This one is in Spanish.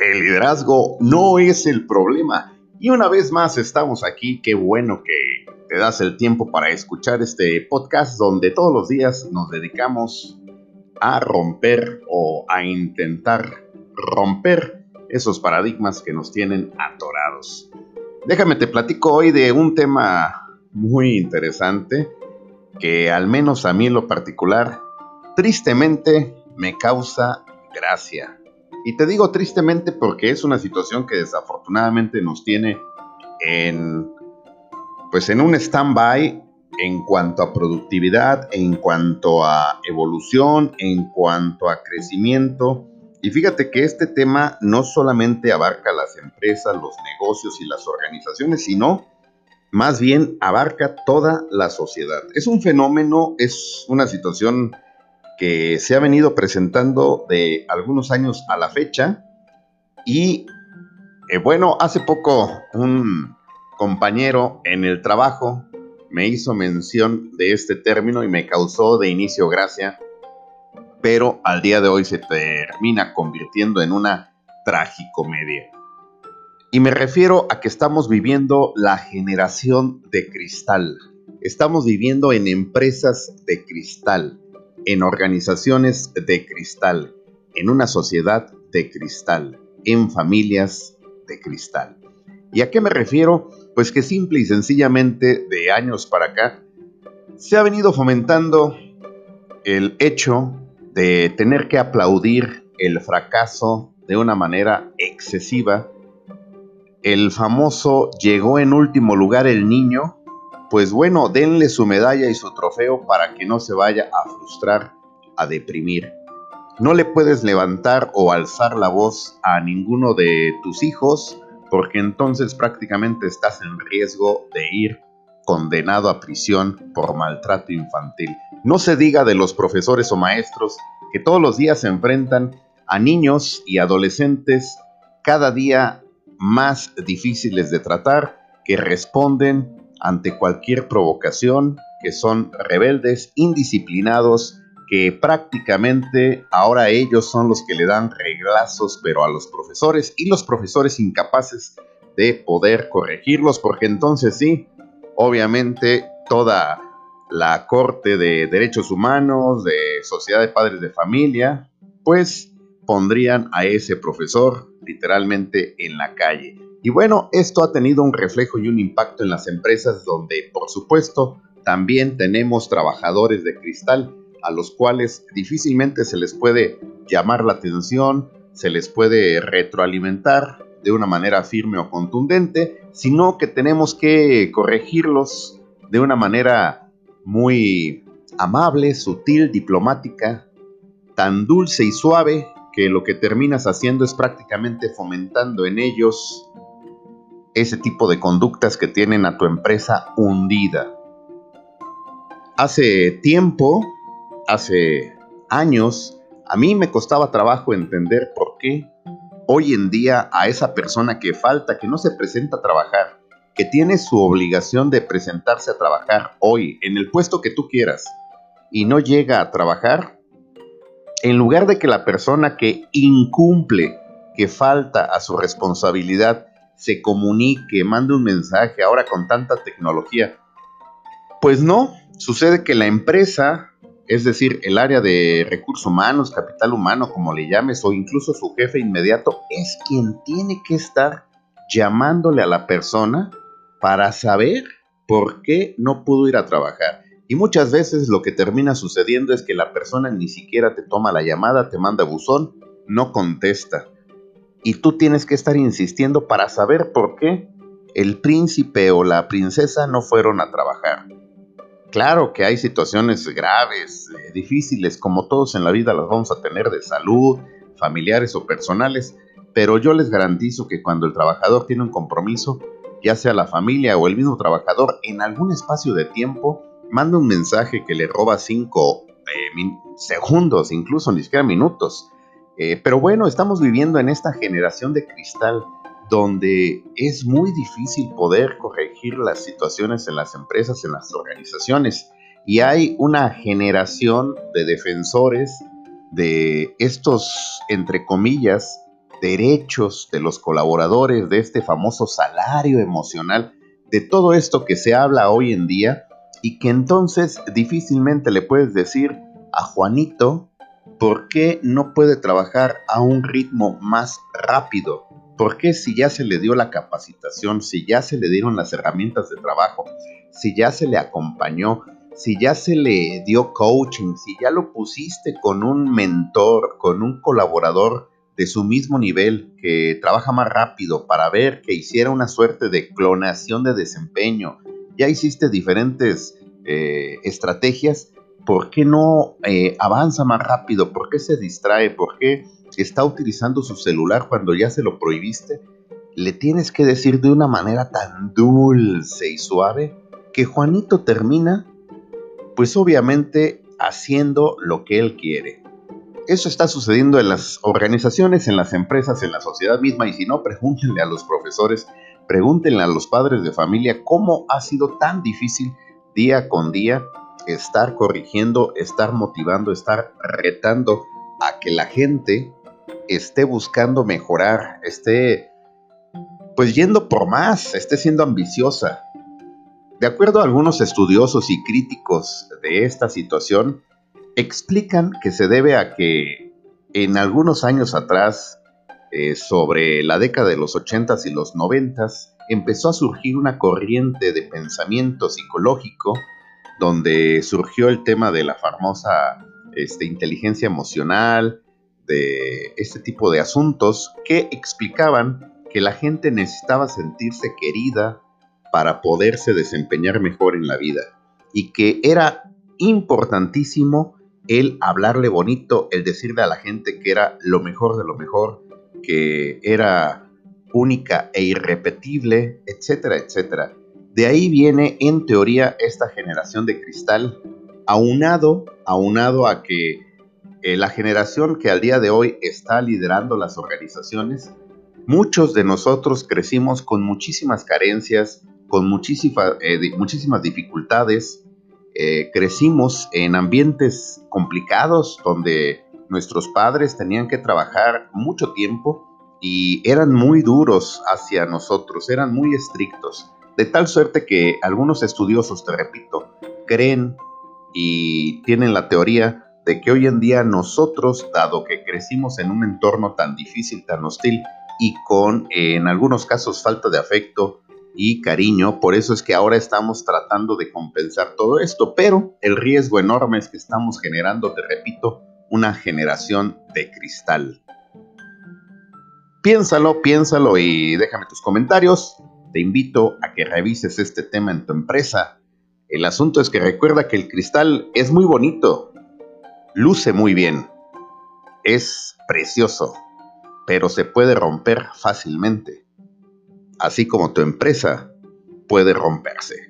El liderazgo no es el problema. Y una vez más estamos aquí. Qué bueno que te das el tiempo para escuchar este podcast donde todos los días nos dedicamos a romper o a intentar romper esos paradigmas que nos tienen atorados. Déjame te platico hoy de un tema muy interesante que al menos a mí en lo particular tristemente me causa gracia. Y te digo tristemente porque es una situación que desafortunadamente nos tiene en pues en un stand-by en cuanto a productividad, en cuanto a evolución, en cuanto a crecimiento. Y fíjate que este tema no solamente abarca las empresas, los negocios y las organizaciones, sino más bien abarca toda la sociedad. Es un fenómeno, es una situación que se ha venido presentando de algunos años a la fecha. Y eh, bueno, hace poco un compañero en el trabajo me hizo mención de este término y me causó de inicio gracia, pero al día de hoy se termina convirtiendo en una tragicomedia. Y me refiero a que estamos viviendo la generación de cristal. Estamos viviendo en empresas de cristal en organizaciones de cristal, en una sociedad de cristal, en familias de cristal. ¿Y a qué me refiero? Pues que simple y sencillamente de años para acá se ha venido fomentando el hecho de tener que aplaudir el fracaso de una manera excesiva. El famoso llegó en último lugar el niño pues bueno, denle su medalla y su trofeo para que no se vaya a frustrar, a deprimir. No le puedes levantar o alzar la voz a ninguno de tus hijos porque entonces prácticamente estás en riesgo de ir condenado a prisión por maltrato infantil. No se diga de los profesores o maestros que todos los días se enfrentan a niños y adolescentes cada día más difíciles de tratar que responden ante cualquier provocación, que son rebeldes, indisciplinados, que prácticamente ahora ellos son los que le dan reglazos, pero a los profesores y los profesores incapaces de poder corregirlos, porque entonces sí, obviamente toda la Corte de Derechos Humanos, de Sociedad de Padres de Familia, pues pondrían a ese profesor literalmente en la calle. Y bueno, esto ha tenido un reflejo y un impacto en las empresas donde, por supuesto, también tenemos trabajadores de cristal a los cuales difícilmente se les puede llamar la atención, se les puede retroalimentar de una manera firme o contundente, sino que tenemos que corregirlos de una manera muy amable, sutil, diplomática, tan dulce y suave que lo que terminas haciendo es prácticamente fomentando en ellos ese tipo de conductas que tienen a tu empresa hundida. Hace tiempo, hace años, a mí me costaba trabajo entender por qué hoy en día a esa persona que falta, que no se presenta a trabajar, que tiene su obligación de presentarse a trabajar hoy en el puesto que tú quieras y no llega a trabajar, en lugar de que la persona que incumple, que falta a su responsabilidad, se comunique, mande un mensaje ahora con tanta tecnología. Pues no, sucede que la empresa, es decir, el área de recursos humanos, capital humano, como le llames, o incluso su jefe inmediato, es quien tiene que estar llamándole a la persona para saber por qué no pudo ir a trabajar. Y muchas veces lo que termina sucediendo es que la persona ni siquiera te toma la llamada, te manda buzón, no contesta y tú tienes que estar insistiendo para saber por qué el príncipe o la princesa no fueron a trabajar. Claro que hay situaciones graves, eh, difíciles, como todos en la vida las vamos a tener de salud, familiares o personales, pero yo les garantizo que cuando el trabajador tiene un compromiso, ya sea la familia o el mismo trabajador, en algún espacio de tiempo, manda un mensaje que le roba cinco eh, segundos, incluso ni siquiera minutos, eh, pero bueno, estamos viviendo en esta generación de cristal donde es muy difícil poder corregir las situaciones en las empresas, en las organizaciones. Y hay una generación de defensores de estos, entre comillas, derechos de los colaboradores, de este famoso salario emocional, de todo esto que se habla hoy en día y que entonces difícilmente le puedes decir a Juanito por qué no puede trabajar a un ritmo más rápido. ¿Por qué si ya se le dio la capacitación, si ya se le dieron las herramientas de trabajo, si ya se le acompañó, si ya se le dio coaching, si ya lo pusiste con un mentor, con un colaborador de su mismo nivel que trabaja más rápido para ver que hiciera una suerte de clonación de desempeño, ya hiciste diferentes eh, estrategias, ¿por qué no eh, avanza más rápido? ¿Por qué se distrae? ¿Por qué está utilizando su celular cuando ya se lo prohibiste? Le tienes que decir de una manera tan dulce y suave que Juanito termina, pues obviamente haciendo lo que él quiere. Eso está sucediendo en las organizaciones, en las empresas, en la sociedad misma y si no, pregúntenle a los profesores, pregúntenle a los padres de familia cómo ha sido tan difícil día con día estar corrigiendo, estar motivando, estar retando a que la gente esté buscando mejorar, esté pues yendo por más, esté siendo ambiciosa. De acuerdo a algunos estudiosos y críticos de esta situación, explican que se debe a que en algunos años atrás, eh, sobre la década de los 80s y los 90s, empezó a surgir una corriente de pensamiento psicológico donde surgió el tema de la famosa este, inteligencia emocional, de este tipo de asuntos que explicaban que la gente necesitaba sentirse querida para poderse desempeñar mejor en la vida y que era importantísimo el hablarle bonito, el decirle a la gente que era lo mejor de lo mejor, que era única e irrepetible, etcétera, etcétera. De ahí viene, en teoría, esta generación de cristal, aunado, aunado a que eh, la generación que al día de hoy está liderando las organizaciones, muchos de nosotros crecimos con muchísimas carencias, con eh, muchísimas dificultades, eh, crecimos en ambientes complicados donde nuestros padres tenían que trabajar mucho tiempo y eran muy duros hacia nosotros, eran muy estrictos, de tal suerte que algunos estudiosos, te repito, creen y tienen la teoría de que hoy en día nosotros, dado que crecimos en un entorno tan difícil, tan hostil y con en algunos casos falta de afecto y cariño, por eso es que ahora estamos tratando de compensar todo esto, pero el riesgo enorme es que estamos generando, te repito, una generación de cristal. Piénsalo, piénsalo y déjame tus comentarios. Te invito a que revises este tema en tu empresa. El asunto es que recuerda que el cristal es muy bonito, luce muy bien, es precioso, pero se puede romper fácilmente, así como tu empresa puede romperse.